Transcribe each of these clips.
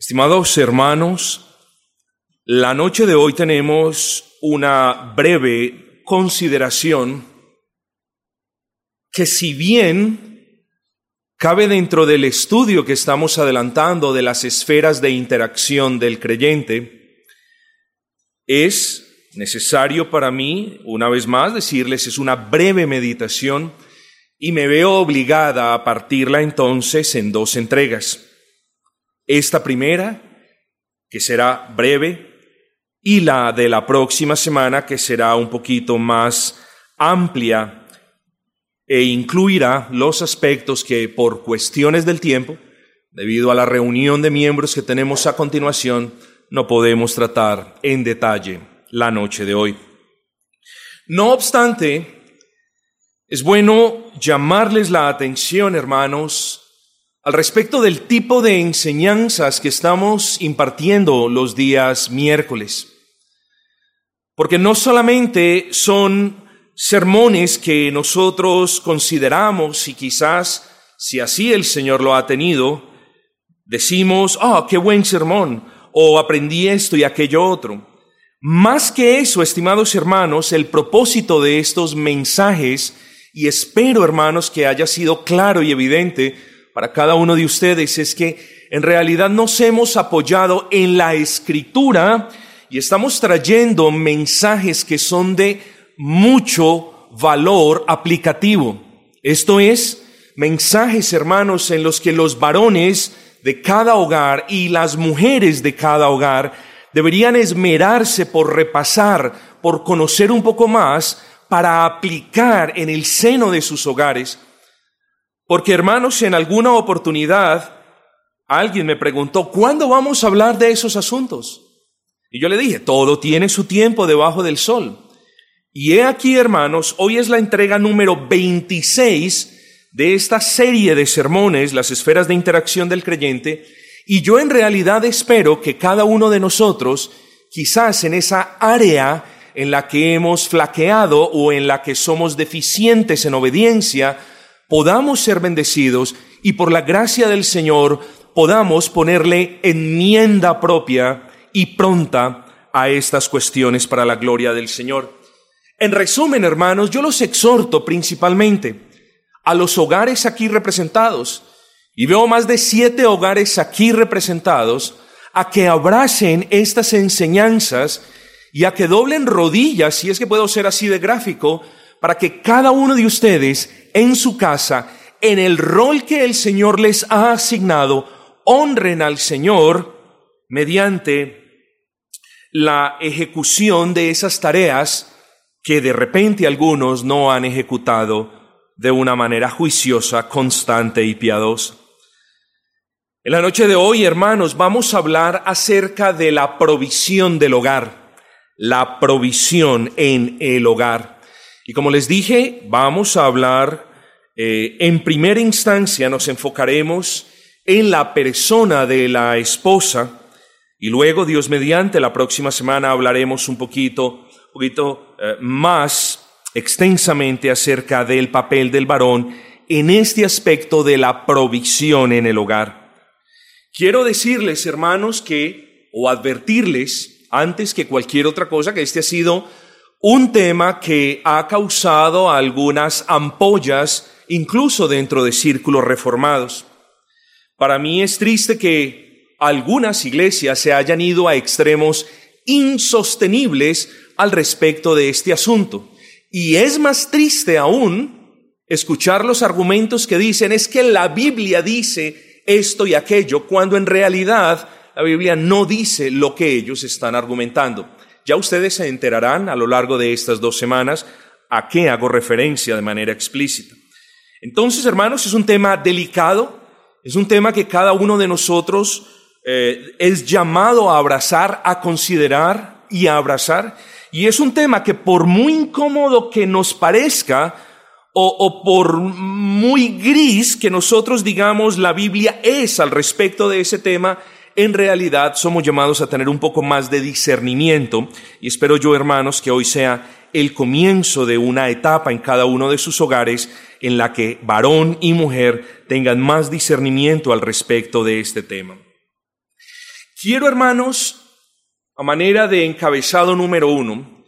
Estimados hermanos, la noche de hoy tenemos una breve consideración que si bien cabe dentro del estudio que estamos adelantando de las esferas de interacción del creyente, es necesario para mí, una vez más, decirles, es una breve meditación y me veo obligada a partirla entonces en dos entregas. Esta primera, que será breve, y la de la próxima semana, que será un poquito más amplia e incluirá los aspectos que por cuestiones del tiempo, debido a la reunión de miembros que tenemos a continuación, no podemos tratar en detalle la noche de hoy. No obstante, es bueno llamarles la atención, hermanos, al respecto del tipo de enseñanzas que estamos impartiendo los días miércoles. Porque no solamente son sermones que nosotros consideramos y quizás, si así el Señor lo ha tenido, decimos, ah, qué buen sermón, o aprendí esto y aquello otro. Más que eso, estimados hermanos, el propósito de estos mensajes, y espero, hermanos, que haya sido claro y evidente para cada uno de ustedes, es que en realidad nos hemos apoyado en la escritura y estamos trayendo mensajes que son de mucho valor aplicativo. Esto es, mensajes, hermanos, en los que los varones de cada hogar y las mujeres de cada hogar deberían esmerarse por repasar, por conocer un poco más, para aplicar en el seno de sus hogares. Porque hermanos, en alguna oportunidad alguien me preguntó, ¿cuándo vamos a hablar de esos asuntos? Y yo le dije, todo tiene su tiempo debajo del sol. Y he aquí, hermanos, hoy es la entrega número 26 de esta serie de sermones, las esferas de interacción del creyente, y yo en realidad espero que cada uno de nosotros, quizás en esa área en la que hemos flaqueado o en la que somos deficientes en obediencia, podamos ser bendecidos y por la gracia del Señor podamos ponerle enmienda propia y pronta a estas cuestiones para la gloria del Señor. En resumen, hermanos, yo los exhorto principalmente a los hogares aquí representados, y veo más de siete hogares aquí representados a que abracen estas enseñanzas y a que doblen rodillas, si es que puedo ser así de gráfico, para que cada uno de ustedes en su casa, en el rol que el Señor les ha asignado, honren al Señor mediante la ejecución de esas tareas que de repente algunos no han ejecutado de una manera juiciosa, constante y piadosa. En la noche de hoy, hermanos, vamos a hablar acerca de la provisión del hogar, la provisión en el hogar. Y como les dije, vamos a hablar, eh, en primera instancia nos enfocaremos en la persona de la esposa y luego, Dios mediante, la próxima semana hablaremos un poquito, poquito eh, más extensamente acerca del papel del varón en este aspecto de la provisión en el hogar. Quiero decirles, hermanos, que, o advertirles, antes que cualquier otra cosa, que este ha sido un tema que ha causado algunas ampollas, incluso dentro de círculos reformados. Para mí es triste que algunas iglesias se hayan ido a extremos insostenibles al respecto de este asunto. Y es más triste aún escuchar los argumentos que dicen es que la Biblia dice esto y aquello, cuando en realidad la Biblia no dice lo que ellos están argumentando. Ya ustedes se enterarán a lo largo de estas dos semanas a qué hago referencia de manera explícita. Entonces, hermanos, es un tema delicado, es un tema que cada uno de nosotros eh, es llamado a abrazar, a considerar y a abrazar. Y es un tema que por muy incómodo que nos parezca, o, por muy gris que nosotros digamos la Biblia es al respecto de ese tema, en realidad somos llamados a tener un poco más de discernimiento y espero yo, hermanos, que hoy sea el comienzo de una etapa en cada uno de sus hogares en la que varón y mujer tengan más discernimiento al respecto de este tema. Quiero, hermanos, a manera de encabezado número uno,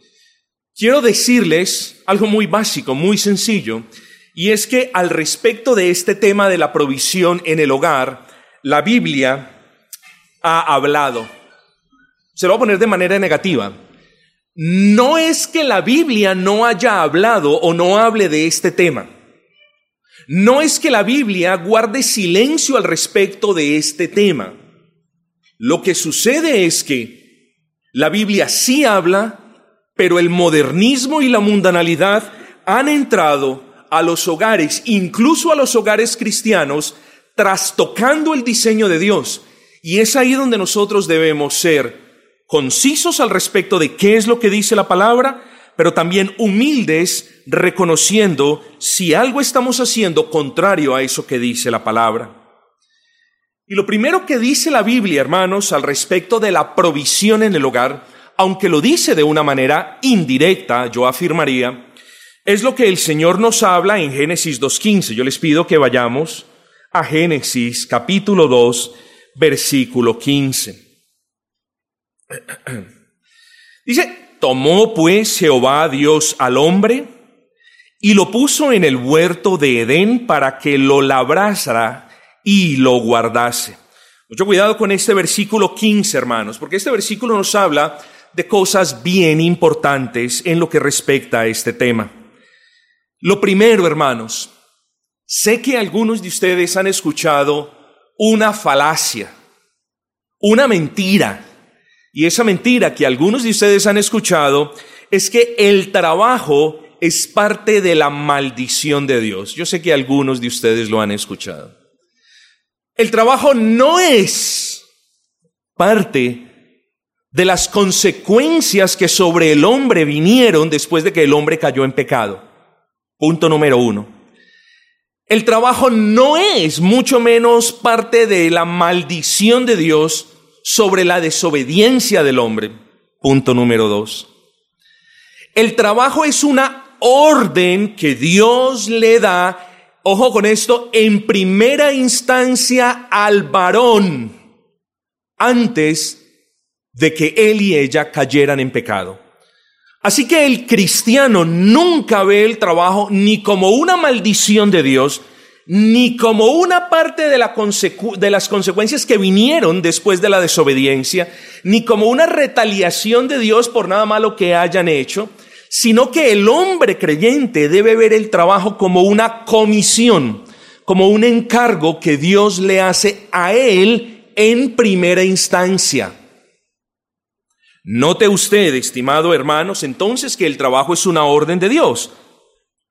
quiero decirles algo muy básico, muy sencillo, y es que al respecto de este tema de la provisión en el hogar, la Biblia ha hablado. Se lo voy a poner de manera negativa. No es que la Biblia no haya hablado o no hable de este tema. No es que la Biblia guarde silencio al respecto de este tema. Lo que sucede es que la Biblia sí habla, pero el modernismo y la mundanalidad han entrado a los hogares, incluso a los hogares cristianos, trastocando el diseño de Dios. Y es ahí donde nosotros debemos ser concisos al respecto de qué es lo que dice la palabra, pero también humildes reconociendo si algo estamos haciendo contrario a eso que dice la palabra. Y lo primero que dice la Biblia, hermanos, al respecto de la provisión en el hogar, aunque lo dice de una manera indirecta, yo afirmaría, es lo que el Señor nos habla en Génesis 2.15. Yo les pido que vayamos a Génesis capítulo 2, versículo 15. Dice, tomó pues Jehová Dios al hombre y lo puso en el huerto de Edén para que lo labrara y lo guardase. Mucho cuidado con este versículo 15, hermanos, porque este versículo nos habla de cosas bien importantes en lo que respecta a este tema. Lo primero, hermanos, sé que algunos de ustedes han escuchado una falacia, una mentira, y esa mentira que algunos de ustedes han escuchado es que el trabajo es parte de la maldición de Dios. Yo sé que algunos de ustedes lo han escuchado. El trabajo no es parte de las consecuencias que sobre el hombre vinieron después de que el hombre cayó en pecado. Punto número uno. El trabajo no es mucho menos parte de la maldición de Dios sobre la desobediencia del hombre. Punto número dos. El trabajo es una orden que Dios le da, ojo con esto, en primera instancia al varón, antes de que él y ella cayeran en pecado. Así que el cristiano nunca ve el trabajo ni como una maldición de Dios, ni como una parte de, de, las consecuencias que vinieron después de la desobediencia, ni como una retaliación de Dios por nada malo que hayan hecho, sino que el hombre creyente debe ver el trabajo como una comisión, como un encargo que Dios le hace a él en primera instancia. Note usted, estimado hermanos, entonces que el trabajo es una orden de Dios.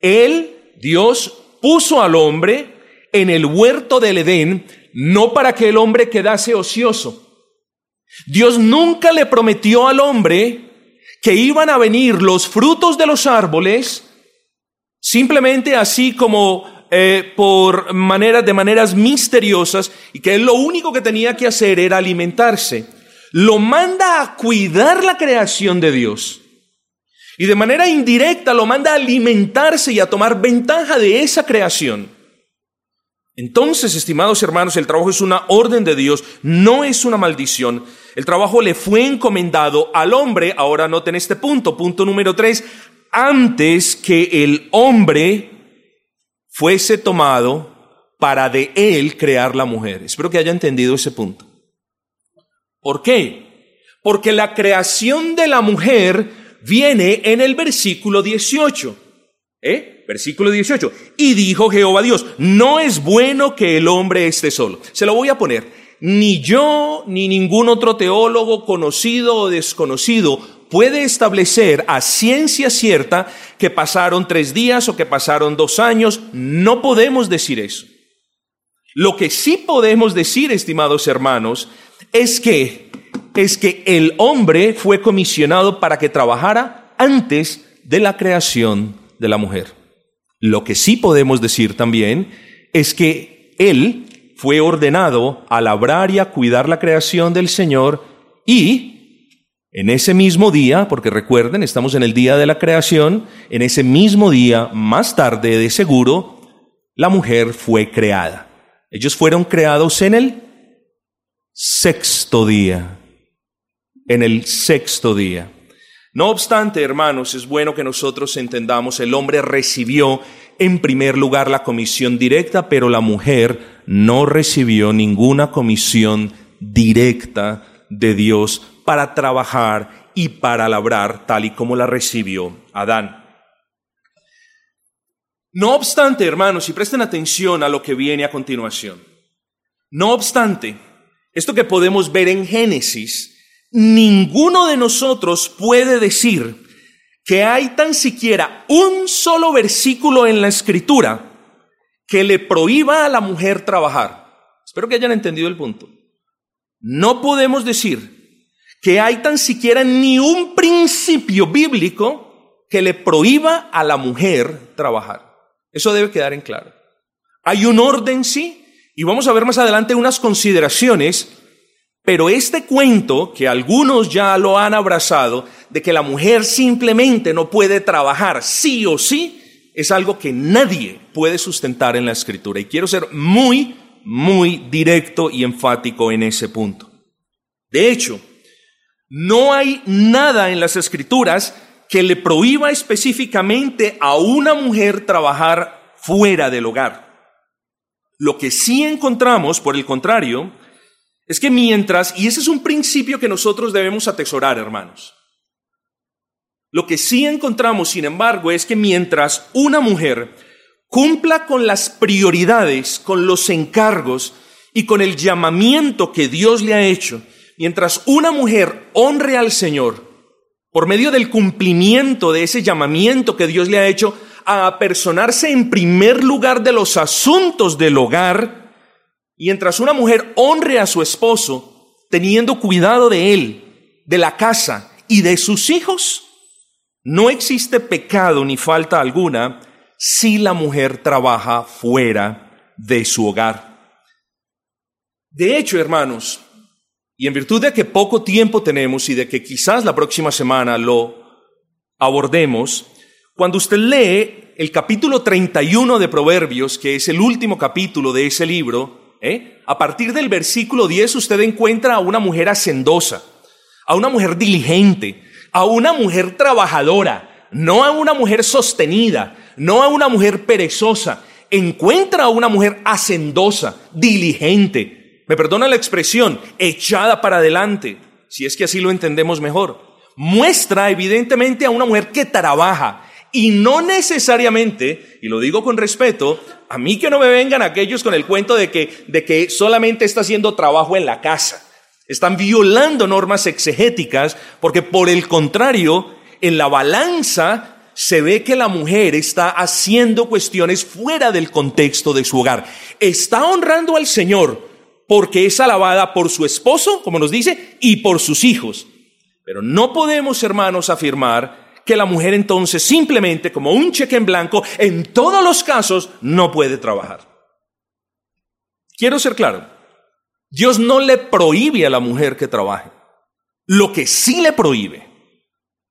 Él, Dios, puso al hombre en el huerto del Edén no para que el hombre quedase ocioso. Dios nunca le prometió al hombre que iban a venir los frutos de los árboles simplemente así como eh, por maneras de maneras misteriosas y que él lo único que tenía que hacer era alimentarse. Lo manda a cuidar la creación de Dios. Y de manera indirecta lo manda a alimentarse y a tomar ventaja de esa creación. Entonces, estimados hermanos, el trabajo es una orden de Dios, no es una maldición. El trabajo le fue encomendado al hombre, ahora noten este punto, punto número tres, antes que el hombre fuese tomado para de él crear la mujer. Espero que haya entendido ese punto. ¿Por qué? Porque la creación de la mujer viene en el versículo 18. ¿Eh? Versículo 18. Y dijo Jehová Dios, no es bueno que el hombre esté solo. Se lo voy a poner. Ni yo ni ningún otro teólogo conocido o desconocido puede establecer a ciencia cierta que pasaron tres días o que pasaron dos años. No podemos decir eso. Lo que sí podemos decir, estimados hermanos, es que, es que el hombre fue comisionado para que trabajara antes de la creación de la mujer. Lo que sí podemos decir también es que Él fue ordenado a labrar y a cuidar la creación del Señor y en ese mismo día, porque recuerden, estamos en el día de la creación, en ese mismo día, más tarde de seguro, la mujer fue creada. Ellos fueron creados en el sexto día. En el sexto día. No obstante, hermanos, es bueno que nosotros entendamos, el hombre recibió en primer lugar la comisión directa, pero la mujer no recibió ninguna comisión directa de Dios para trabajar y para labrar tal y como la recibió Adán. No obstante, hermanos, y presten atención a lo que viene a continuación. No obstante, esto que podemos ver en Génesis ninguno de nosotros puede decir que hay tan siquiera un solo versículo en la escritura que le prohíba a la mujer trabajar. Espero que hayan entendido el punto. No podemos decir que hay tan siquiera ni un principio bíblico que le prohíba a la mujer trabajar. Eso debe quedar en claro. Hay un orden, sí, y vamos a ver más adelante unas consideraciones pero este cuento, que algunos ya lo han abrazado, de que la mujer simplemente no puede trabajar sí o sí, es algo que nadie puede sustentar en la escritura. Y quiero ser muy, muy directo y enfático en ese punto. De hecho, no hay nada en las escrituras que le prohíba específicamente a una mujer trabajar fuera del hogar. Lo que sí encontramos, por el contrario, es que mientras, y ese es un principio que nosotros debemos atesorar, hermanos, lo que sí encontramos, sin embargo, es que mientras una mujer cumpla con las prioridades, con los encargos y con el llamamiento que Dios le ha hecho, mientras una mujer honre al Señor por medio del cumplimiento de ese llamamiento que Dios le ha hecho a apersonarse en primer lugar de los asuntos del hogar, Mientras una mujer honre a su esposo, teniendo cuidado de él, de la casa y de sus hijos, no existe pecado ni falta alguna si la mujer trabaja fuera de su hogar. De hecho, hermanos, y en virtud de que poco tiempo tenemos y de que quizás la próxima semana lo abordemos, cuando usted lee el capítulo 31 de Proverbios, que es el último capítulo de ese libro, ¿eh? A partir del versículo 10 usted encuentra a una mujer hacendosa, a una mujer diligente, a una mujer trabajadora, no a una mujer sostenida, no a una mujer perezosa. Encuentra a una mujer hacendosa, diligente, me perdona la expresión, echada para adelante, si es que así lo entendemos mejor. Muestra evidentemente a una mujer que trabaja, y no necesariamente, y lo digo con respeto, a mí que no me vengan aquellos con el cuento de que, de que solamente está haciendo trabajo en la casa. Están violando normas exegéticas porque por el contrario, en la balanza se ve que la mujer está haciendo cuestiones fuera del contexto de su hogar. Está honrando al Señor porque es alabada por su esposo, como nos dice, y por sus hijos. Pero no podemos, hermanos, afirmar que la mujer entonces simplemente como un cheque en blanco en todos los casos no puede trabajar. Quiero ser claro, Dios no le prohíbe a la mujer que trabaje. Lo que sí le prohíbe,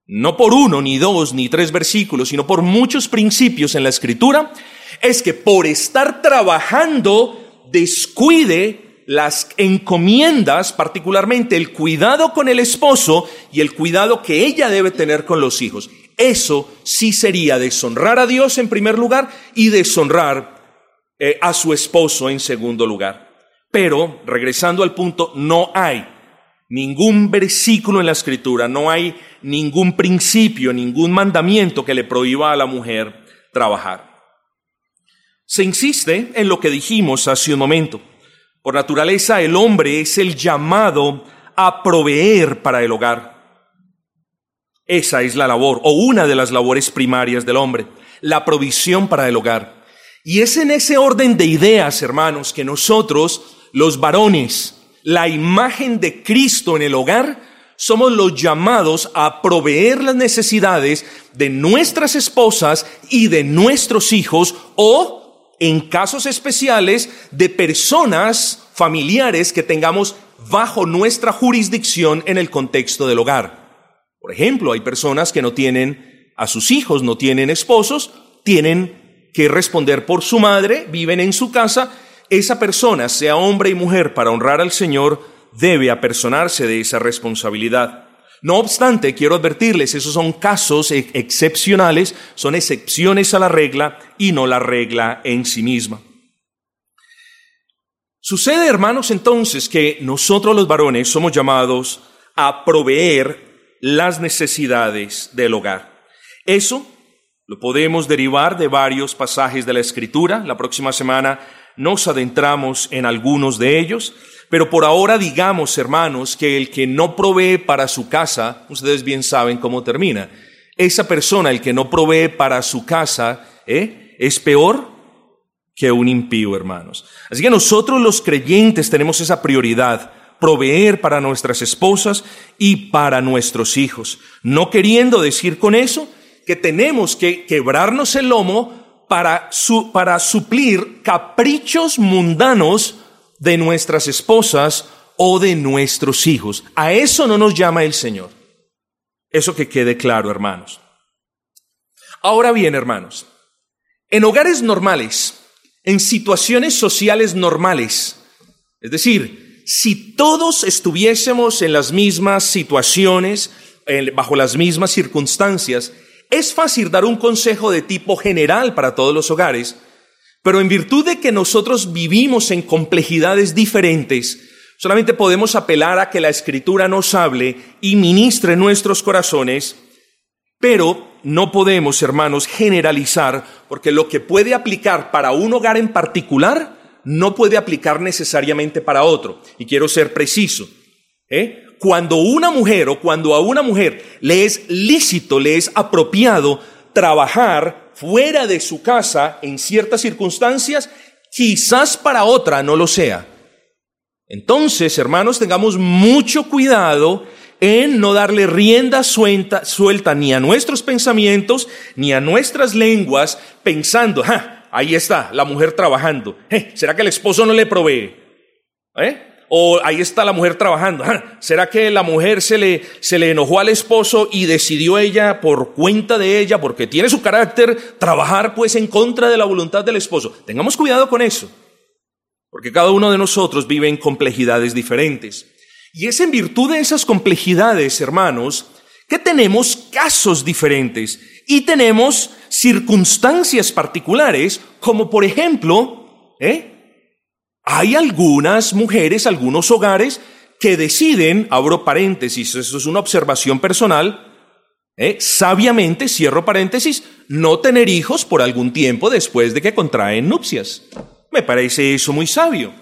no por uno, ni dos, ni tres versículos, sino por muchos principios en la escritura, es que por estar trabajando descuide las encomiendas, particularmente el cuidado con el esposo y el cuidado que ella debe tener con los hijos. Eso sí sería deshonrar a Dios en primer lugar y deshonrar eh, a su esposo en segundo lugar. Pero, regresando al punto, no hay ningún versículo en la escritura, no hay ningún principio, ningún mandamiento que le prohíba a la mujer trabajar. Se insiste en lo que dijimos hace un momento. Por naturaleza, el hombre es el llamado a proveer para el hogar. Esa es la labor, o una de las labores primarias del hombre, la provisión para el hogar. Y es en ese orden de ideas, hermanos, que nosotros, los varones, la imagen de Cristo en el hogar, somos los llamados a proveer las necesidades de nuestras esposas y de nuestros hijos o en casos especiales de personas familiares que tengamos bajo nuestra jurisdicción en el contexto del hogar. Por ejemplo, hay personas que no tienen a sus hijos, no tienen esposos, tienen que responder por su madre, viven en su casa. Esa persona, sea hombre y mujer, para honrar al Señor, debe apersonarse de esa responsabilidad. No obstante, quiero advertirles, esos son casos excepcionales, son excepciones a la regla y no la regla en sí misma. Sucede, hermanos, entonces que nosotros los varones somos llamados a proveer las necesidades del hogar. Eso lo podemos derivar de varios pasajes de la Escritura. La próxima semana nos adentramos en algunos de ellos. Pero por ahora digamos, hermanos, que el que no provee para su casa, ustedes bien saben cómo termina. Esa persona, el que no provee para su casa, ¿eh? es peor que un impío, hermanos. Así que nosotros los creyentes tenemos esa prioridad, proveer para nuestras esposas y para nuestros hijos. No queriendo decir con eso que tenemos que quebrarnos el lomo para, su, para suplir caprichos mundanos de nuestras esposas o de nuestros hijos. A eso no nos llama el Señor. Eso que quede claro, hermanos. Ahora bien, hermanos, en hogares normales, en situaciones sociales normales, es decir, si todos estuviésemos en las mismas situaciones, bajo las mismas circunstancias, es fácil dar un consejo de tipo general para todos los hogares, pero en virtud de que nosotros vivimos en complejidades diferentes, solamente podemos apelar a que la escritura nos hable y ministre nuestros corazones, pero no podemos, hermanos, generalizar, porque lo que puede aplicar para un hogar en particular no puede aplicar necesariamente para otro. Y quiero ser preciso. ¿eh? Cuando una mujer o cuando a una mujer le es lícito, le es apropiado trabajar fuera de su casa en ciertas circunstancias, quizás para otra no lo sea. Entonces, hermanos, tengamos mucho cuidado en no darle rienda suelta, ni a nuestros pensamientos ni a nuestras lenguas pensando, ahí está, la mujer trabajando. ¿Será que el esposo no le provee? ¿Eh? O ahí está la mujer trabajando. ¿Será que la mujer se le, se le enojó al esposo y decidió ella, por cuenta de ella, porque tiene su carácter, trabajar pues en contra de la voluntad del esposo? Tengamos cuidado con eso, porque cada uno de nosotros vive en complejidades diferentes. Y es en virtud de esas complejidades, hermanos, que tenemos casos diferentes y tenemos circunstancias particulares, como por ejemplo, ¿eh? Hay algunas mujeres, algunos hogares que deciden, abro paréntesis, eso es una observación personal, ¿eh? sabiamente, cierro paréntesis, no tener hijos por algún tiempo después de que contraen nupcias. Me parece eso muy sabio.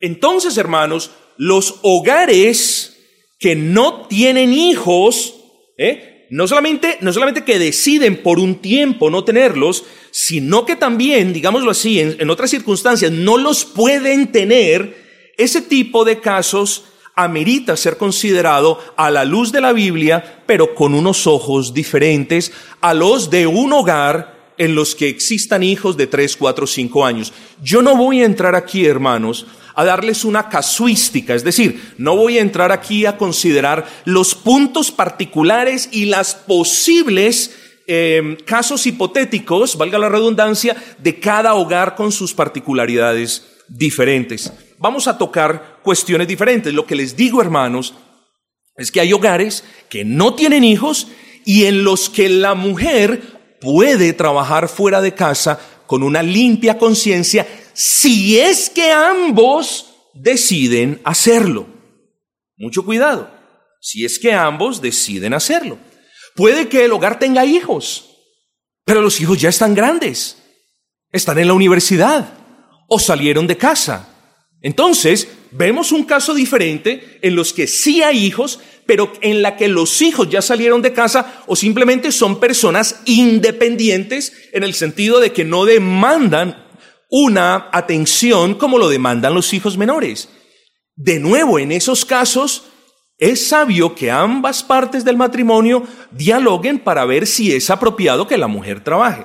Entonces, hermanos, los hogares que no tienen hijos, ¿eh? No solamente, no solamente que deciden por un tiempo no tenerlos, sino que también, digámoslo así, en, otras circunstancias no los pueden tener, ese tipo de casos amerita ser considerado a la luz de la Biblia, pero con unos ojos diferentes a los de un hogar en los que existan hijos de 3, 4, 5 años. Yo no voy a entrar aquí, hermanos, a darles una casuística, es decir, no voy a entrar aquí a considerar los puntos particulares y las posibles eh, casos hipotéticos, valga la redundancia, de cada hogar con sus particularidades diferentes. Vamos a tocar cuestiones diferentes. Lo que les digo, hermanos, es que hay hogares que no tienen hijos y en los que la mujer puede trabajar fuera de casa con una limpia conciencia si es que ambos deciden hacerlo. Mucho cuidado, si es que ambos deciden hacerlo. Puede que el hogar tenga hijos, pero los hijos ya están grandes, están en la universidad o salieron de casa. Entonces, vemos un caso diferente en los que sí hay hijos, pero en la que los hijos ya salieron de casa o simplemente son personas independientes en el sentido de que no demandan una atención como lo demandan los hijos menores. De nuevo, en esos casos, es sabio que ambas partes del matrimonio dialoguen para ver si es apropiado que la mujer trabaje.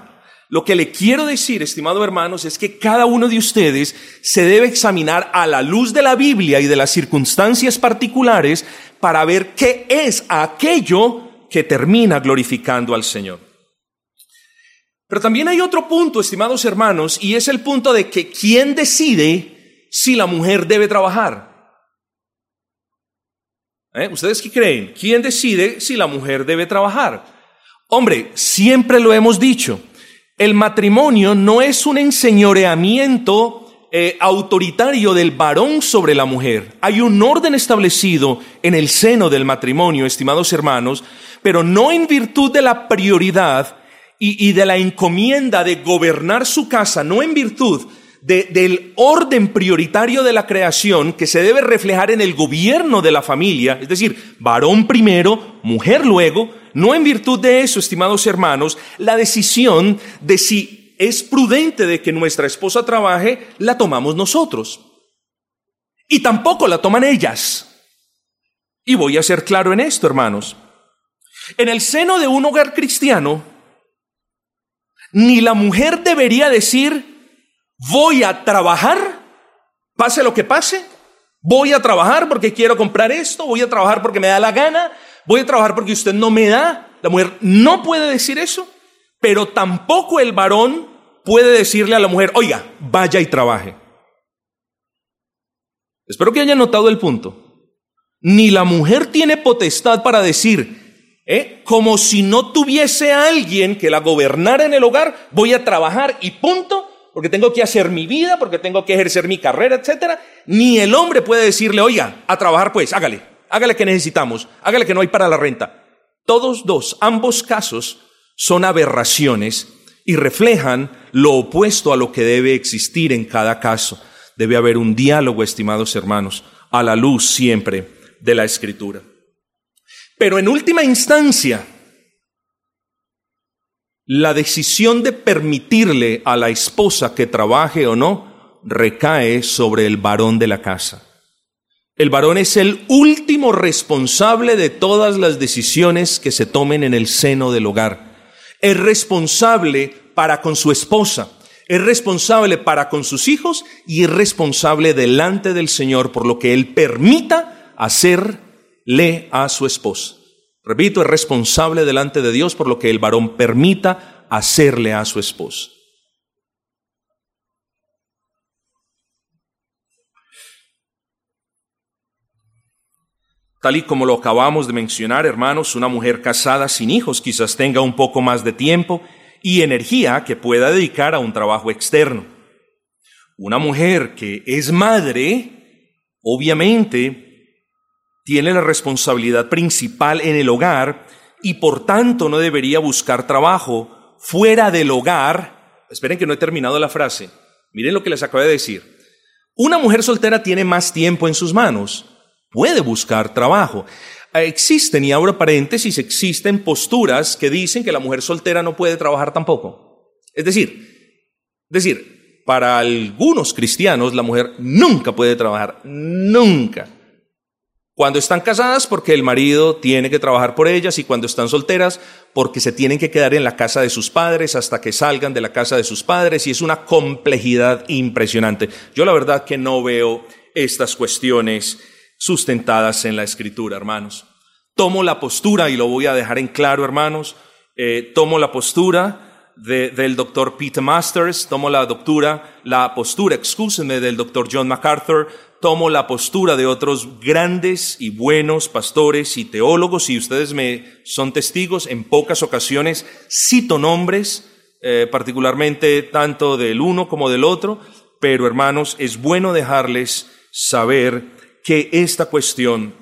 Lo que le quiero decir, estimado hermanos, es que cada uno de ustedes se debe examinar a la luz de la Biblia y de las circunstancias particulares para ver qué es aquello que termina glorificando al Señor. Pero también hay otro punto, estimados hermanos, y es el punto de que quién decide si la mujer debe trabajar. ¿Eh? ¿Ustedes qué creen? ¿Quién decide si la mujer debe trabajar? Hombre, siempre lo hemos dicho, el matrimonio no es un enseñoreamiento eh, autoritario del varón sobre la mujer. Hay un orden establecido en el seno del matrimonio, estimados hermanos, pero no en virtud de la prioridad y, y de la encomienda de gobernar su casa, no en virtud del orden prioritario de la creación que se debe reflejar en el gobierno de la familia, es decir, varón primero, mujer luego, no en virtud de eso, estimados hermanos, la decisión de si es prudente de que nuestra esposa trabaje, la tomamos nosotros. Y tampoco la toman ellas. Y voy a ser claro en esto, hermanos. En el seno de un hogar cristiano, ni la mujer debería decir, voy a trabajar, pase lo que pase, voy a trabajar porque quiero comprar esto, voy a trabajar porque me da la gana, voy a trabajar porque usted no me da. La mujer no puede decir eso, pero tampoco el varón puede decirle a la mujer, oiga, vaya y trabaje. Espero que haya notado el punto. Ni la mujer tiene potestad para decir, ¿eh? como si no tuviese a alguien que la gobernara en el hogar, voy a trabajar y punto, porque tengo que hacer mi vida, porque tengo que ejercer mi carrera, etcétera, ni el hombre puede decirle, oiga, a trabajar pues, hágale, hágale que necesitamos, hágale que no hay para la renta. Todos dos, ambos casos son aberraciones y reflejan lo opuesto a lo que debe existir en cada caso. Debe haber un diálogo, estimados hermanos, a la luz siempre de la escritura. Pero en última instancia, la decisión de permitirle a la esposa que trabaje o no recae sobre el varón de la casa. El varón es el último responsable de todas las decisiones que se tomen en el seno del hogar. Es responsable para con su esposa, es responsable para con sus hijos y es responsable delante del Señor por lo que Él permita hacerle a su esposa. Repito, es responsable delante de Dios por lo que el varón permita hacerle a su esposa. Tal y como lo acabamos de mencionar, hermanos, una mujer casada sin hijos quizás tenga un poco más de tiempo y energía que pueda dedicar a un trabajo externo. Una mujer que es madre, obviamente, tiene la responsabilidad principal en el hogar y por tanto no debería buscar trabajo fuera del hogar. Esperen que no he terminado la frase. Miren lo que les acabo de decir. Una mujer soltera tiene más tiempo en sus manos. Puede buscar trabajo. Existen, y ahora paréntesis, existen posturas que dicen que la mujer soltera no puede trabajar tampoco. Es decir, es decir, para algunos cristianos la mujer nunca puede trabajar, nunca. Cuando están casadas, porque el marido tiene que trabajar por ellas, y cuando están solteras, porque se tienen que quedar en la casa de sus padres hasta que salgan de la casa de sus padres, y es una complejidad impresionante. Yo la verdad que no veo estas cuestiones sustentadas en la escritura, hermanos. Tomo la postura, y lo voy a dejar en claro, hermanos, eh, tomo la postura del doctor Peter Masters, tomo la doctura, la postura, excúsenme, del doctor John MacArthur, tomo la postura de otros grandes y buenos pastores y teólogos, y ustedes me son testigos, en pocas ocasiones cito nombres, eh, particularmente tanto del uno como del otro, pero hermanos, es bueno dejarles saber que esta cuestión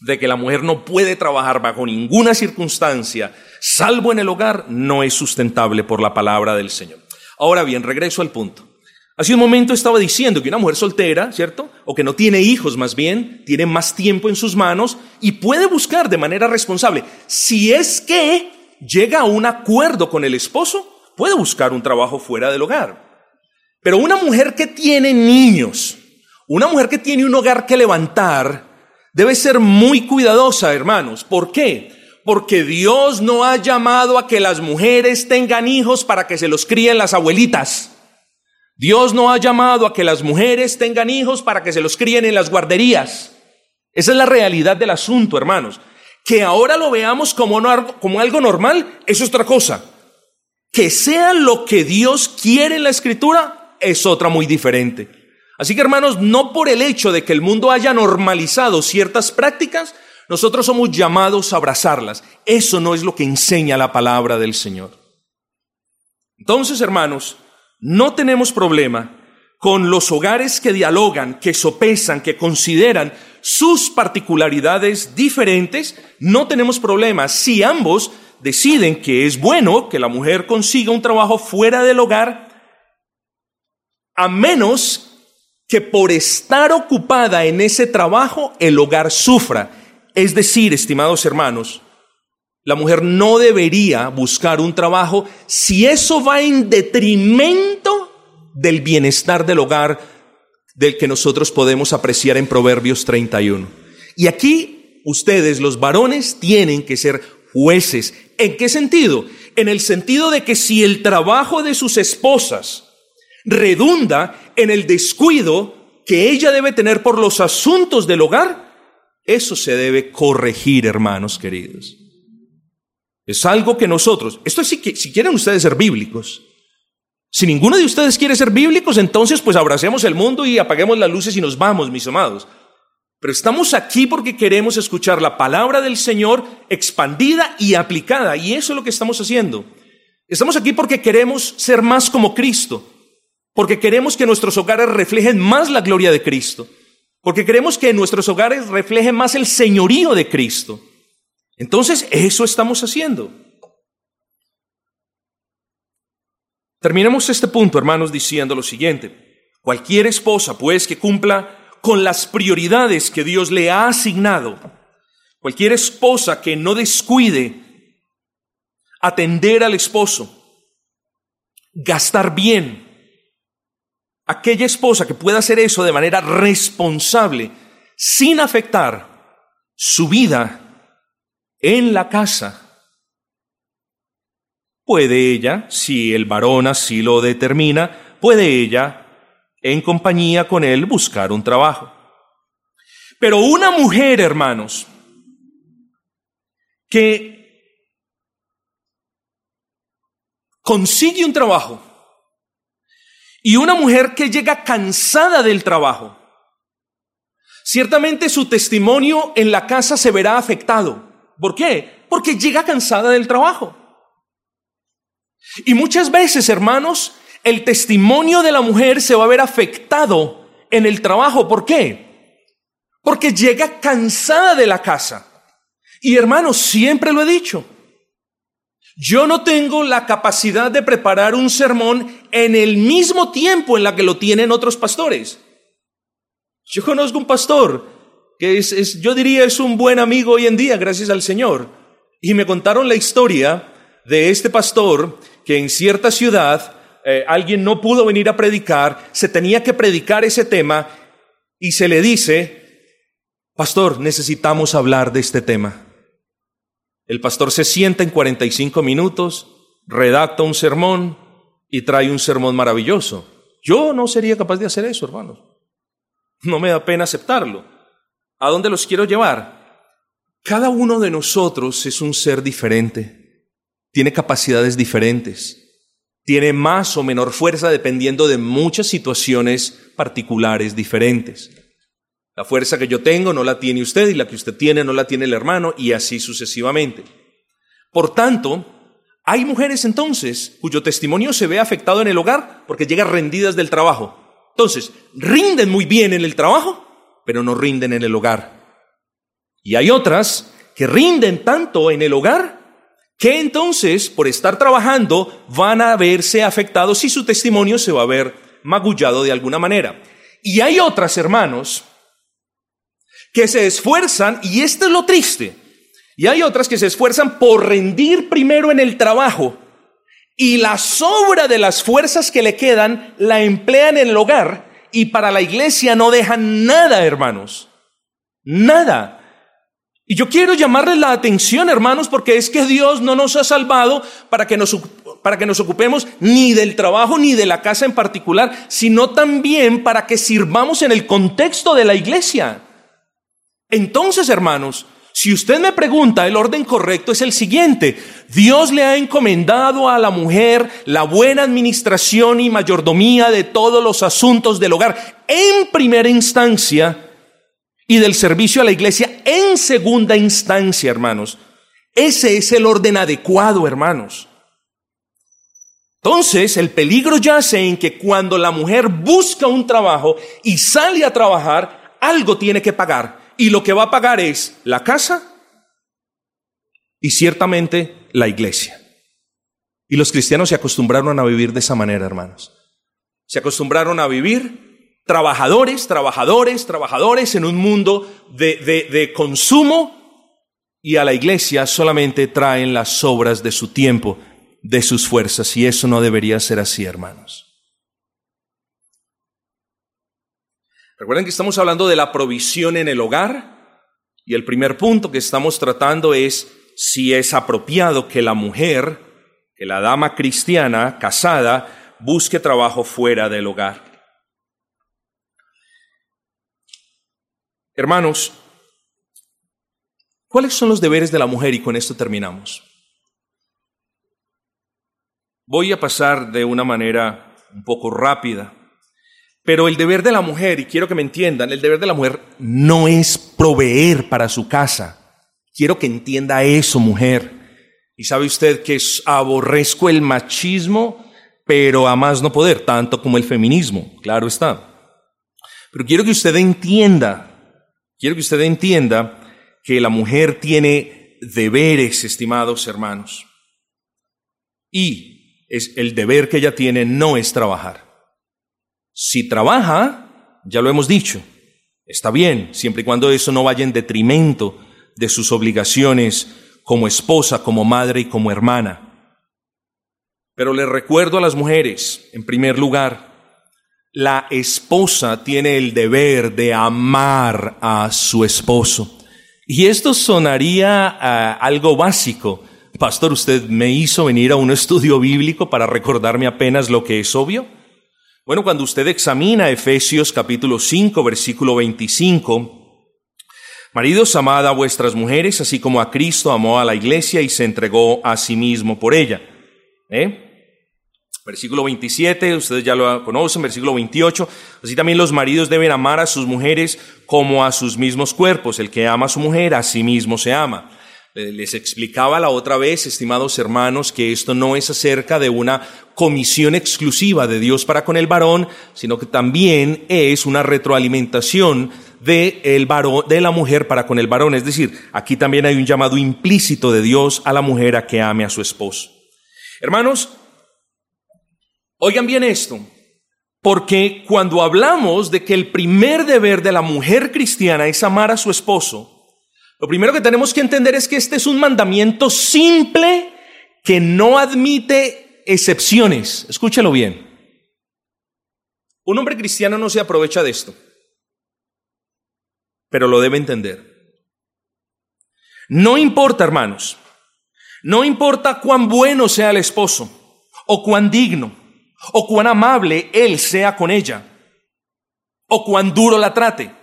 de que la mujer no puede trabajar bajo ninguna circunstancia, salvo en el hogar, no es sustentable por la palabra del Señor. Ahora bien, regreso al punto. Hace un momento estaba diciendo que una mujer soltera, ¿cierto? O que no tiene hijos más bien, tiene más tiempo en sus manos y puede buscar de manera responsable. Si es que llega a un acuerdo con el esposo, puede buscar un trabajo fuera del hogar. Pero una mujer que tiene niños, una mujer que tiene un hogar que levantar, debe ser muy cuidadosa, hermanos. ¿Por qué? Porque Dios no ha llamado a que las mujeres tengan hijos para que se los críen las abuelitas. Dios no ha llamado a que las mujeres tengan hijos para que se los críen en las guarderías. Esa es la realidad del asunto, hermanos. Que ahora lo veamos como, como algo normal es otra cosa. Que sea lo que Dios quiere en la escritura es otra muy diferente. Así que hermanos, no por el hecho de que el mundo haya normalizado ciertas prácticas, Nosotros somos llamados a abrazarlas. Eso no es lo que enseña la palabra del Señor. Entonces, hermanos, no tenemos problema con los hogares que dialogan, que sopesan, que consideran sus particularidades diferentes, no tenemos problema si ambos deciden que es bueno que la mujer consiga un trabajo fuera del hogar, a menos que por estar ocupada en ese trabajo el hogar sufra. Es decir, estimados hermanos, la mujer no debería buscar un trabajo si eso va en detrimento del bienestar del hogar del que nosotros podemos apreciar en Proverbios 31. Y aquí ustedes, los varones, tienen que ser jueces. ¿En qué sentido? En el sentido de que si el trabajo de sus esposas redunda en el descuido que ella debe tener por los asuntos del hogar, eso se debe corregir, hermanos queridos. Es algo que nosotros, esto es si, si quieren ustedes ser bíblicos, si ninguno de ustedes quiere ser bíblicos, entonces pues abracemos el mundo y apaguemos las luces y nos vamos, mis amados. Pero estamos aquí porque queremos escuchar la palabra del Señor expandida y aplicada. Y eso es lo que estamos haciendo. Estamos aquí porque queremos ser más como Cristo. Porque queremos que nuestros hogares reflejen más la gloria de Cristo. Porque queremos que nuestros hogares reflejen más el señorío de Cristo. Entonces, eso estamos haciendo. Terminemos este punto, hermanos, diciendo lo siguiente. Cualquier esposa, pues, que cumpla con las prioridades que Dios le ha asignado, cualquier esposa que no descuide atender al esposo, gastar bien, aquella esposa que pueda hacer eso de manera responsable, sin afectar su vida en la casa, Puede ella, si el varón así lo determina, puede ella, en compañía con él, buscar un trabajo. Pero una mujer, hermanos, que consigue un trabajo y una mujer que llega cansada del trabajo, ciertamente su testimonio en la casa se verá afectado. ¿Por qué? Porque llega cansada del trabajo. Y muchas veces, hermanos, el testimonio de la mujer se va a ver afectado en el trabajo. ¿Por qué? Porque llega cansada de la casa. Y hermanos, siempre lo he dicho. Yo no tengo la capacidad de preparar un sermón en el mismo tiempo en la que lo tienen otros pastores. Yo conozco un pastor que es, yo diría es un buen amigo hoy en día, gracias al Señor. Y me contaron la historia de este pastor que en cierta ciudad eh, alguien no pudo venir a predicar, se tenía que predicar ese tema y se le dice, pastor, necesitamos hablar de este tema. El pastor se sienta en 45 minutos, redacta un sermón y trae un sermón maravilloso. Yo no sería capaz de hacer eso, hermanos. No me da pena aceptarlo. ¿A dónde los quiero llevar? Cada uno de nosotros es un ser diferente tiene capacidades diferentes, tiene más o menor fuerza dependiendo de muchas situaciones particulares diferentes. La fuerza que yo tengo no la tiene usted y la que usted tiene no la tiene el hermano y así sucesivamente. Por tanto, hay mujeres entonces cuyo testimonio se ve afectado en el hogar porque llegan rendidas del trabajo. Entonces, rinden muy bien en el trabajo, pero no rinden en el hogar. Y hay otras que rinden tanto en el hogar que entonces, por estar trabajando, van a verse afectados y su testimonio se va a ver magullado de alguna manera. Y hay otras, hermanos, que se esfuerzan, y esto es lo triste, y hay otras que se esfuerzan por rendir primero en el trabajo, y la sobra de las fuerzas que le quedan la emplean en el hogar, y para la iglesia no dejan nada, hermanos. Nada. Y yo quiero llamarles la atención, hermanos, porque es que Dios no nos ha salvado para que nos, para que nos ocupemos ni del trabajo ni de la casa en particular, sino también para que sirvamos en el contexto de la iglesia. Entonces, hermanos, si usted me pregunta, el orden correcto es el siguiente. Dios le ha encomendado a la mujer la buena administración y mayordomía de todos los asuntos del hogar en primera instancia y del servicio a la iglesia en segunda instancia, hermanos. Ese es el orden adecuado, hermanos. Entonces, el peligro yace en que cuando la mujer busca un trabajo y sale a trabajar, algo tiene que pagar. Y lo que va a pagar es la casa y ciertamente la iglesia. Y los cristianos se acostumbraron a vivir de esa manera, hermanos. Se acostumbraron a vivir trabajadores, trabajadores, trabajadores en un mundo de, de consumo y a la iglesia solamente traen las obras de su tiempo, de sus fuerzas, y eso no debería ser así, hermanos. Recuerden que estamos hablando de la provisión en el hogar, y el primer punto que estamos tratando es si es apropiado que la mujer, que la dama cristiana casada, busque trabajo fuera del hogar. Hermanos, ¿Cuáles son los deberes de la mujer? Y con esto terminamos. Voy a pasar de una manera un poco rápida, pero el deber de la mujer, y quiero que me entiendan, el deber de la mujer no es proveer para su casa. Quiero que entienda eso, mujer. Y sabe usted que aborrezco el machismo, pero a más no poder, tanto como el feminismo, claro está. Pero quiero que usted entienda, quiero que usted entienda que la mujer tiene deberes, estimados hermanos. Y es, el deber que ella tiene no es trabajar. Si trabaja, ya lo hemos dicho, está bien, siempre y cuando eso no vaya en detrimento de sus obligaciones como esposa, como madre y como hermana. Pero le recuerdo a las mujeres, en primer lugar, la esposa tiene el deber de amar a su esposo. Y esto sonaría algo básico. Pastor, ¿usted me hizo venir a un estudio bíblico para recordarme apenas lo que es obvio? Bueno, cuando usted examina Efesios capítulo 5, versículo 25, Maridos, amad a vuestras mujeres, así como a Cristo amó a la iglesia y se entregó a sí mismo por ella. ¿Eh? Versículo 27, ustedes ya lo conocen, versículo 28, así también los maridos deben amar a sus mujeres como a sus mismos cuerpos. El que ama a su mujer, a sí mismo se ama. Les explicaba la otra vez, estimados hermanos, que esto no es acerca de una comisión exclusiva de Dios para con el varón, sino que también es una retroalimentación de, la mujer para con el varón. Es decir, aquí también hay un llamado implícito de Dios a la mujer a que ame a su esposo. Hermanos, Oigan bien esto, porque cuando hablamos de que el primer deber de la mujer cristiana es amar a su esposo, lo primero que tenemos que entender es que este es un mandamiento simple que no admite excepciones. Escúchelo bien. Un hombre cristiano no se aprovecha de esto, pero lo debe entender. No importa, hermanos, no importa cuán bueno sea el esposo o cuán digno o cuán amable Él sea con ella, o cuán duro la trate.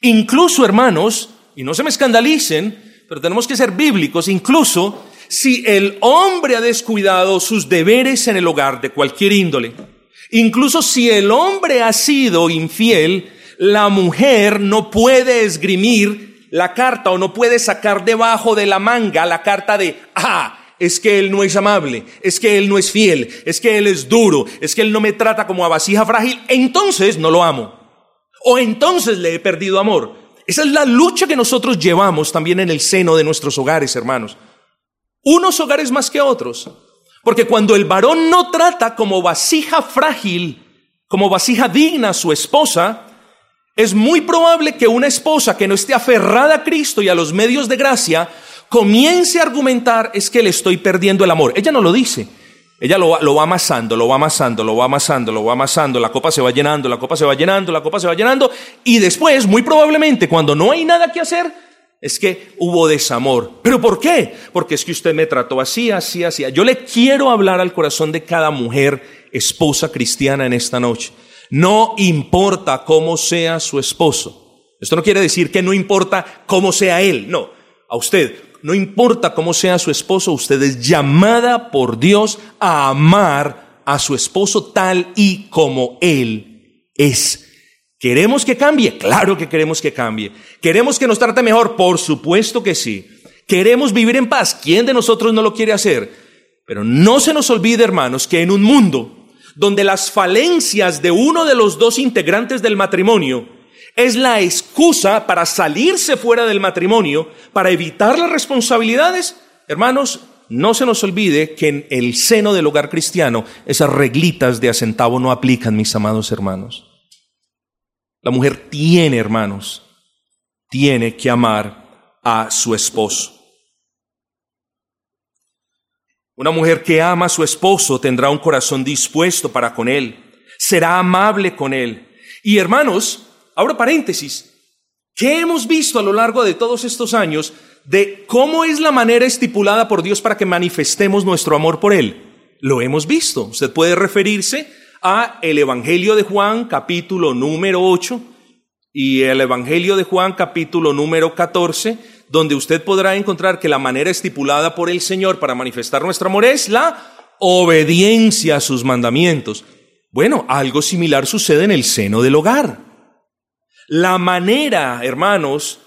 Incluso, hermanos, y no se me escandalicen, pero tenemos que ser bíblicos, incluso si el hombre ha descuidado sus deberes en el hogar de cualquier índole, incluso si el hombre ha sido infiel, la mujer no puede esgrimir la carta o no puede sacar debajo de la manga la carta de, ah, es que Él no es amable, es que Él no es fiel, es que Él es duro, es que Él no me trata como a vasija frágil, entonces no lo amo. O entonces le he perdido amor. Esa es la lucha que nosotros llevamos también en el seno de nuestros hogares, hermanos. Unos hogares más que otros. Porque cuando el varón no trata como vasija frágil, como vasija digna a su esposa, es muy probable que una esposa que no esté aferrada a Cristo y a los medios de gracia comience a argumentar es que le estoy perdiendo el amor. Ella no lo dice. Ella lo, lo, va amasando, lo va amasando, lo va amasando, lo va amasando, la copa se va llenando, la copa se va llenando, la copa se va llenando, y después, muy probablemente, cuando no hay nada que hacer, es que hubo desamor. ¿Pero por qué? Porque es que usted me trató así, así, así. Yo le quiero hablar al corazón de cada mujer, esposa cristiana en esta noche. No importa cómo sea su esposo. Esto no quiere decir que no importa cómo sea él, no. A usted no importa cómo sea su esposo, usted es llamada por Dios a amar a su esposo tal y como él es. ¿Queremos que cambie? Claro que queremos que cambie. ¿Queremos que nos trate mejor? Por supuesto que sí. ¿Queremos vivir en paz? ¿Quién de nosotros no lo quiere hacer? Pero no se nos olvide, hermanos, que en un mundo donde las falencias de uno de los dos integrantes del matrimonio es la excusa para salirse fuera del matrimonio, para evitar las responsabilidades, hermanos, no se nos olvide que en el seno del hogar cristiano esas reglitas de acentavo no aplican, mis amados hermanos. La mujer tiene, hermanos, tiene que amar a su esposo. Una mujer que ama a su esposo tendrá un corazón dispuesto para con él, será amable con él. Y hermanos, ahora paréntesis, ¿qué hemos visto a lo largo de todos estos años de cómo es la manera estipulada por Dios para que manifestemos nuestro amor por Él? Lo hemos visto. Usted puede referirse a el Evangelio de Juan, capítulo número 8, y el Evangelio de Juan, capítulo número 14, donde usted podrá encontrar que la manera estipulada por el Señor para manifestar nuestro amor es la obediencia a sus mandamientos. Bueno, algo similar sucede en el seno del hogar. La manera, hermanos,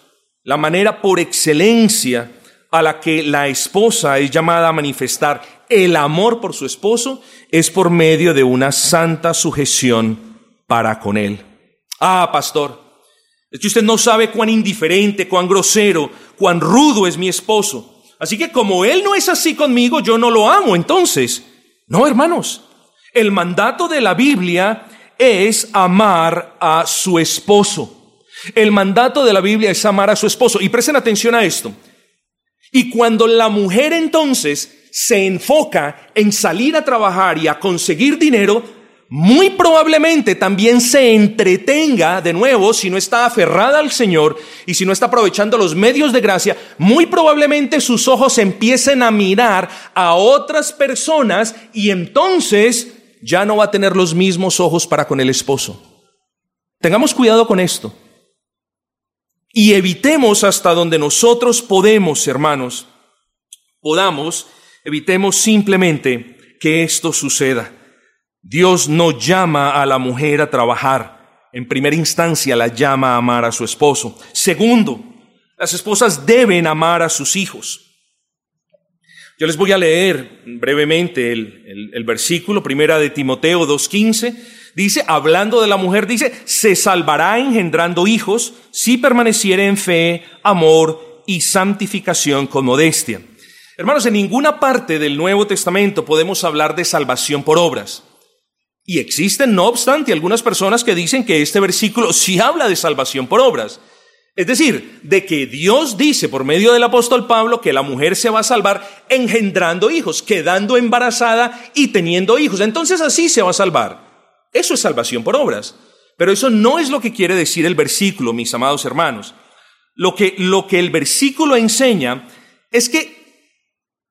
la manera por excelencia a la que la esposa es llamada a manifestar el amor por su esposo es por medio de una santa sujeción para con él. Ah, pastor, es que usted no sabe cuán indiferente, cuán grosero, cuán rudo es mi esposo. Así que como él no es así conmigo, yo no lo amo. Entonces, no, hermanos, el mandato de la Biblia es amar a su esposo. El mandato de la Biblia es amar a su esposo. Y presten atención a esto. Y cuando la mujer entonces se enfoca en salir a trabajar y a conseguir dinero, muy probablemente también se entretenga de nuevo, si no está aferrada al Señor y si no está aprovechando los medios de gracia, muy probablemente sus ojos empiecen a mirar a otras personas y entonces ya no va a tener los mismos ojos para con el esposo. Tengamos cuidado con esto. Y evitemos hasta donde nosotros podemos, hermanos, podamos, evitemos simplemente que esto suceda. Dios no llama a la mujer a trabajar. En primera instancia la llama a amar a su esposo. Segundo, las esposas deben amar a sus hijos. Yo les voy a leer brevemente el, versículo, primera de Timoteo 2.15. Dice, hablando de la mujer, dice, se salvará engendrando hijos si permaneciere en fe, amor y santificación con modestia. Hermanos, en ninguna parte del Nuevo Testamento podemos hablar de salvación por obras. Y existen, no obstante, algunas personas que dicen que este versículo sí habla de salvación por obras. Es decir, de que Dios dice por medio del apóstol Pablo que la mujer se va a salvar engendrando hijos, quedando embarazada y teniendo hijos. Entonces así se va a salvar. Eso es salvación por obras. Pero eso no es lo que quiere decir el versículo, mis amados hermanos. Lo que, lo que el versículo enseña es que,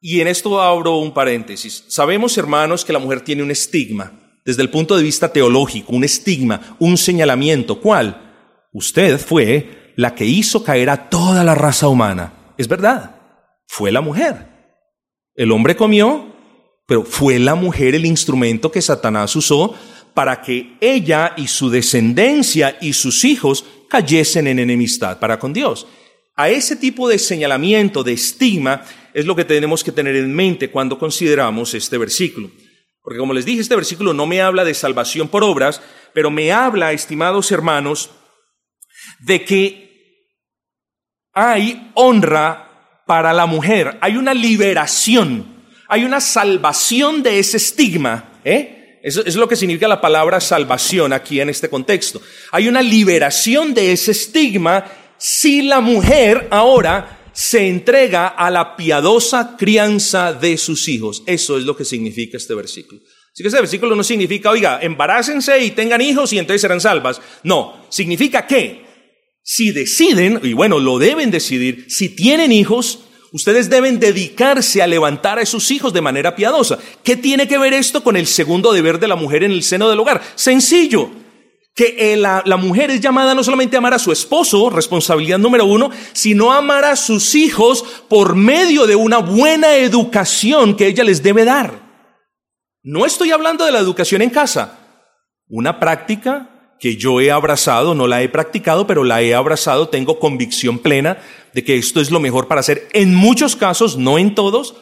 y en esto abro un paréntesis, sabemos hermanos que la mujer tiene un estigma desde el punto de vista teológico, un estigma, un señalamiento. ¿Cuál? Usted fue la que hizo caer a toda la raza humana. Es verdad, fue la mujer. El hombre comió, pero fue la mujer el instrumento que Satanás usó para que ella y su descendencia y sus hijos cayesen en enemistad para con Dios. A ese tipo de señalamiento, de estigma, es lo que tenemos que tener en mente cuando consideramos este versículo. Porque como les dije, este versículo no me habla de salvación por obras, pero me habla, estimados hermanos, de que hay honra para la mujer, hay una liberación, hay una salvación de ese estigma. ¿eh? Eso es lo que significa la palabra salvación aquí en este contexto. Hay una liberación de ese estigma si la mujer ahora se entrega a la piadosa crianza de sus hijos. Eso es lo que significa este versículo. Así que este versículo no significa, oiga, embarácense y tengan hijos y entonces serán salvas. No, significa que si deciden, y bueno, lo deben decidir, si tienen hijos, ustedes deben dedicarse a levantar a sus hijos de manera piadosa. ¿Qué tiene que ver esto con el segundo deber de la mujer en el seno del hogar? Sencillo que eh, la, la, mujer es llamada no solamente a amar a su esposo, responsabilidad número uno, sino a amar a sus hijos por medio de una buena educación que ella les debe dar. No estoy hablando de la educación en casa, una práctica que yo he abrazado, no la he practicado, pero la he abrazado, tengo convicción plena de que esto es lo mejor para hacer en muchos casos, no en todos,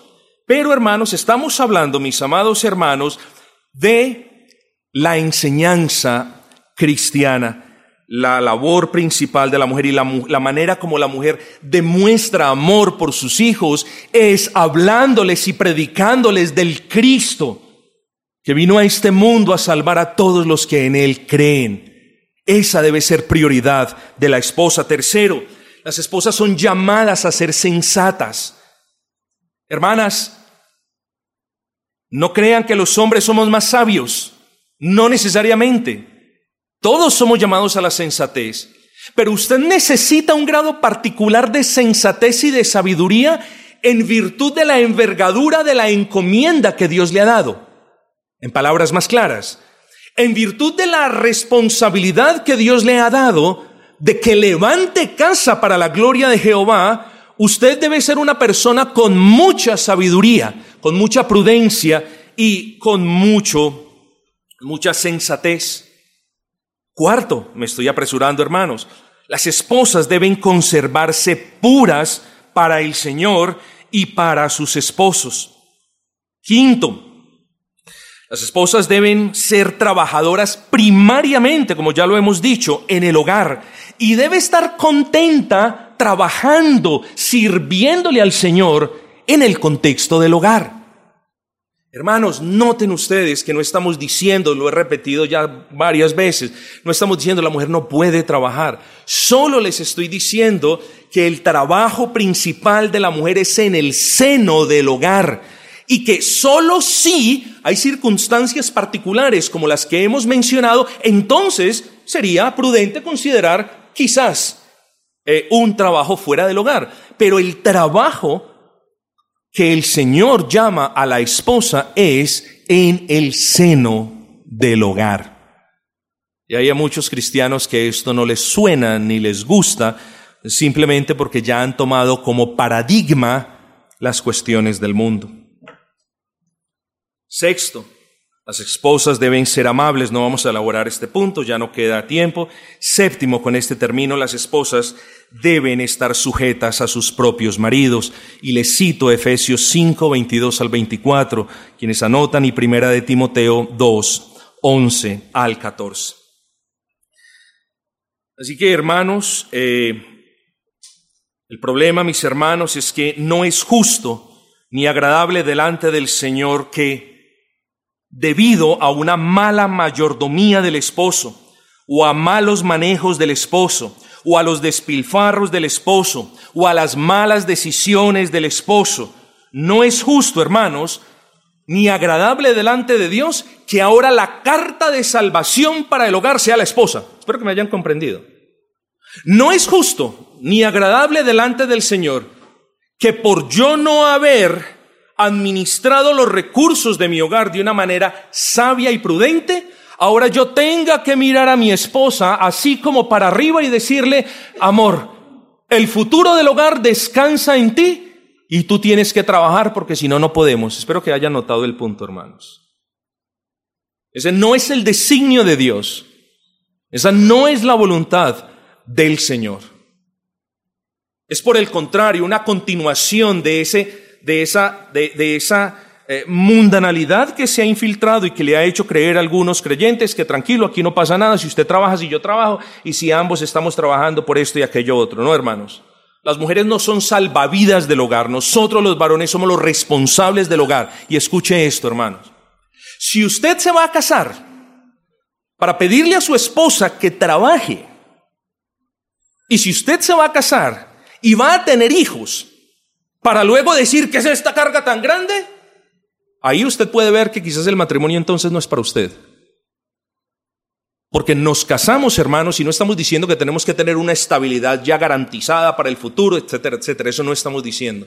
pero hermanos, estamos hablando, mis amados hermanos, de la enseñanza cristiana, la labor principal de la mujer y la, manera como la mujer demuestra amor por sus hijos es hablándoles y predicándoles del Cristo que vino a este mundo a salvar a todos los que en Él creen. Esa debe ser prioridad de la esposa. Tercero, las esposas son llamadas a ser sensatas. Hermanas, no crean que los hombres somos más sabios. No necesariamente. Todos somos llamados a la sensatez. Pero usted necesita un grado particular de sensatez y de sabiduría en virtud de la envergadura de la encomienda que Dios le ha dado. En palabras más claras, en virtud de la responsabilidad que Dios le ha dado de que levante casa para la gloria de Jehová, usted debe ser una persona con mucha sabiduría, con mucha prudencia y con mucho, mucha sensatez. Cuarto, me estoy apresurando hermanos, las esposas deben conservarse puras para el Señor y para sus esposos. Quinto, las esposas deben ser trabajadoras primariamente, como ya lo hemos dicho, en el hogar y debe estar contenta trabajando, sirviéndole al Señor en el contexto del hogar. Hermanos, noten ustedes que no estamos diciendo, lo he repetido ya varias veces, no estamos diciendo la mujer no puede trabajar. Solo les estoy diciendo que el trabajo principal de la mujer es en el seno del hogar y que solo si hay circunstancias particulares como las que hemos mencionado, entonces sería prudente considerar quizás eh, un trabajo fuera del hogar. Pero el trabajo que el Señor llama a la esposa es en el seno del hogar. Y hay a muchos cristianos que esto no les suena ni les gusta, simplemente porque ya han tomado como paradigma las cuestiones del mundo. Sexto, las esposas deben ser amables, no vamos a elaborar este punto, ya no queda tiempo. Séptimo, con este término, las esposas deben estar sujetas a sus propios maridos. Y les cito Efesios 5, 22 al 24, quienes anotan, y primera de Timoteo 2, 11 al 14. Así que, hermanos, eh, el problema, mis hermanos, es que no es justo ni agradable delante del Señor que debido a una mala mayordomía del esposo, o a malos manejos del esposo, o a los despilfarros del esposo, o a las malas decisiones del esposo. No es justo, hermanos, ni agradable delante de Dios que ahora la carta de salvación para el hogar sea la esposa. Espero que me hayan comprendido. No es justo ni agradable delante del Señor que por yo no haber administrado los recursos de mi hogar de una manera sabia y prudente, ahora yo tenga que mirar a mi esposa así como para arriba y decirle, amor, el futuro del hogar descansa en ti y tú tienes que trabajar porque si no, no podemos. Espero que hayan notado el punto, hermanos. Ese no es el designio de Dios. Esa no es la voluntad del Señor. Es por el contrario una continuación de ese de esa, de, esa eh, mundanalidad que se ha infiltrado y que le ha hecho creer a algunos creyentes que tranquilo, aquí no pasa nada, si usted trabaja, si yo trabajo, y si ambos estamos trabajando por esto y aquello otro, ¿no, hermanos? Las mujeres no son salvavidas del hogar, nosotros los varones somos los responsables del hogar. Y escuche esto, hermanos. Si usted se va a casar para pedirle a su esposa que trabaje, y si usted se va a casar y va a tener hijos, para luego decir, ¿qué es esta carga tan grande? Ahí usted puede ver que quizás el matrimonio entonces no es para usted. Porque nos casamos, hermanos, y no estamos diciendo que tenemos que tener una estabilidad ya garantizada para el futuro, etcétera, etcétera. Eso no estamos diciendo.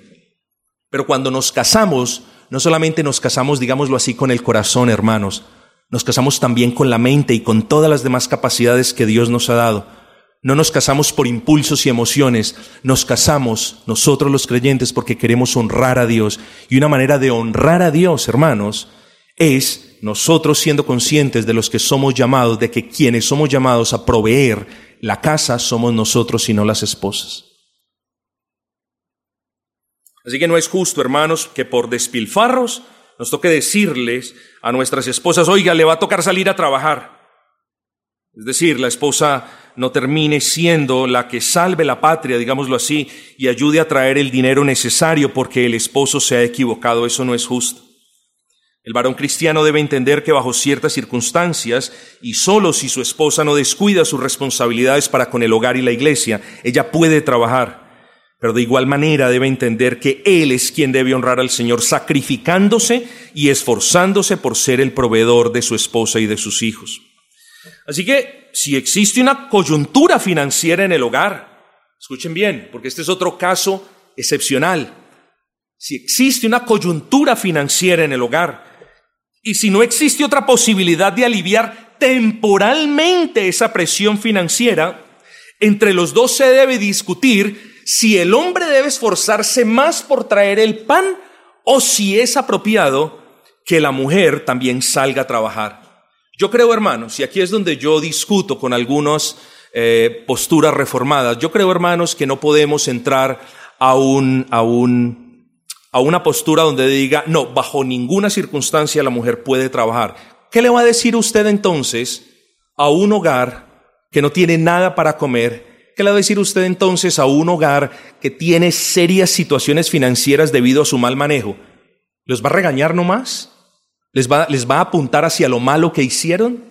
Pero cuando nos casamos, no solamente nos casamos, digámoslo así, con el corazón, hermanos, nos casamos también con la mente y con todas las demás capacidades que Dios nos ha dado. No nos casamos por impulsos y emociones, nos casamos nosotros los creyentes porque queremos honrar a Dios. Y una manera de honrar a Dios, hermanos, es nosotros siendo conscientes de los que somos llamados, de que quienes somos llamados a proveer la casa somos nosotros y no las esposas. Así que no es justo, hermanos, que por despilfarros nos toque decirles a nuestras esposas, oiga, le va a tocar salir a trabajar. Es decir, la esposa no termine siendo la que salve la patria, digámoslo así, y ayude a traer el dinero necesario porque el esposo se ha equivocado. Eso no es justo. El varón cristiano debe entender que bajo ciertas circunstancias, y solo si su esposa no descuida sus responsabilidades para con el hogar y la iglesia, ella puede trabajar. Pero de igual manera debe entender que Él es quien debe honrar al Señor, sacrificándose y esforzándose por ser el proveedor de su esposa y de sus hijos. Así que si existe una coyuntura financiera en el hogar, escuchen bien, porque este es otro caso excepcional. Si existe una coyuntura financiera en el hogar y si no existe otra posibilidad de aliviar temporalmente esa presión financiera, entre los dos se debe discutir si el hombre debe esforzarse más por traer el pan o si es apropiado que la mujer también salga a trabajar. Yo creo, hermanos, y aquí es donde yo discuto con algunas eh, posturas reformadas, yo creo, hermanos, que no podemos entrar a, un, a, un, a una postura donde diga, no, bajo ninguna circunstancia la mujer puede trabajar. ¿Qué le va a decir usted entonces a un hogar que no tiene nada para comer ¿Qué le va a decir usted entonces a un hogar que tiene serias situaciones financieras debido a su mal manejo? ¿Les va a regañar nomás? ¿Les va, ¿Les va a apuntar hacia lo malo que hicieron?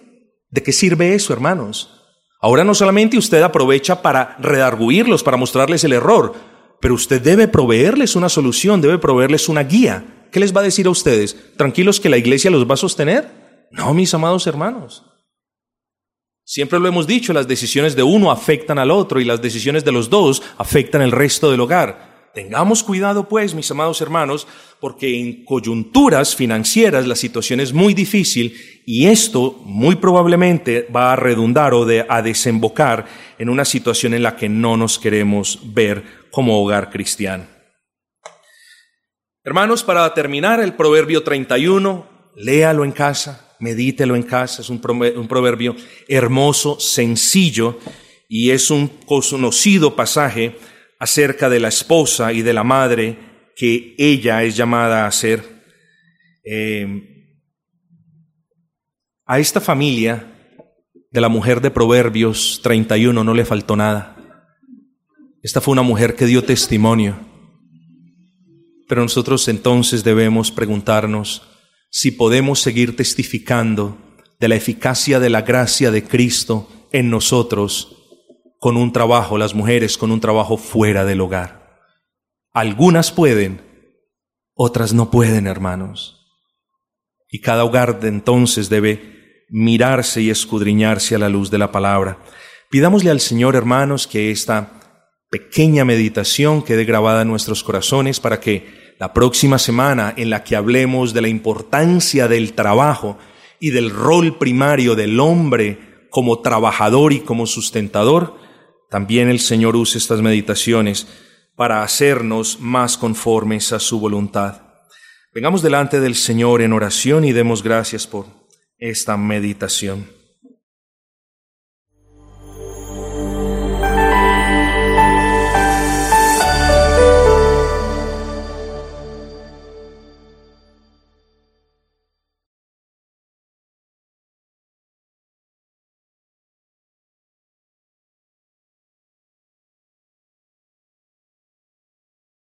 ¿De qué sirve eso, hermanos? Ahora no solamente usted aprovecha para redarguirlos, para mostrarles el error, pero usted debe proveerles una solución, debe proveerles una guía. ¿Qué les va a decir a ustedes? ¿Tranquilos que la iglesia los va a sostener? No, mis amados hermanos. Siempre lo hemos dicho, las decisiones de uno afectan al otro y las decisiones de los dos afectan el resto del hogar. Tengamos cuidado, pues, mis amados hermanos, porque en coyunturas financieras la situación es muy difícil y esto muy probablemente va a redundar o a desembocar en una situación en la que no nos queremos ver como hogar cristiano. Hermanos, para terminar el Proverbio 31, léalo en casa, medítelo en casa, es un proverbio hermoso, sencillo, y es un conocido pasaje acerca de la esposa y de la madre que ella es llamada a ser. Em, a esta familia de la mujer de Proverbios 31 no le faltó nada. Esta fue una mujer que dio testimonio. Pero nosotros entonces debemos preguntarnos, si podemos seguir testificando de la eficacia de la gracia de Cristo en nosotros con un trabajo, las mujeres con un trabajo fuera del hogar. Algunas pueden, otras no pueden, hermanos. Y cada hogar de entonces debe mirarse y escudriñarse a la luz de la palabra. Pidámosle al Señor, hermanos, que esta pequeña meditación quede grabada en nuestros corazones para que la próxima semana en la que hablemos de la importancia del trabajo y del rol primario del hombre como trabajador y como sustentador, también el Señor use estas meditaciones para hacernos más conformes a su voluntad. Vengamos delante del Señor en oración y demos gracias por esta meditación.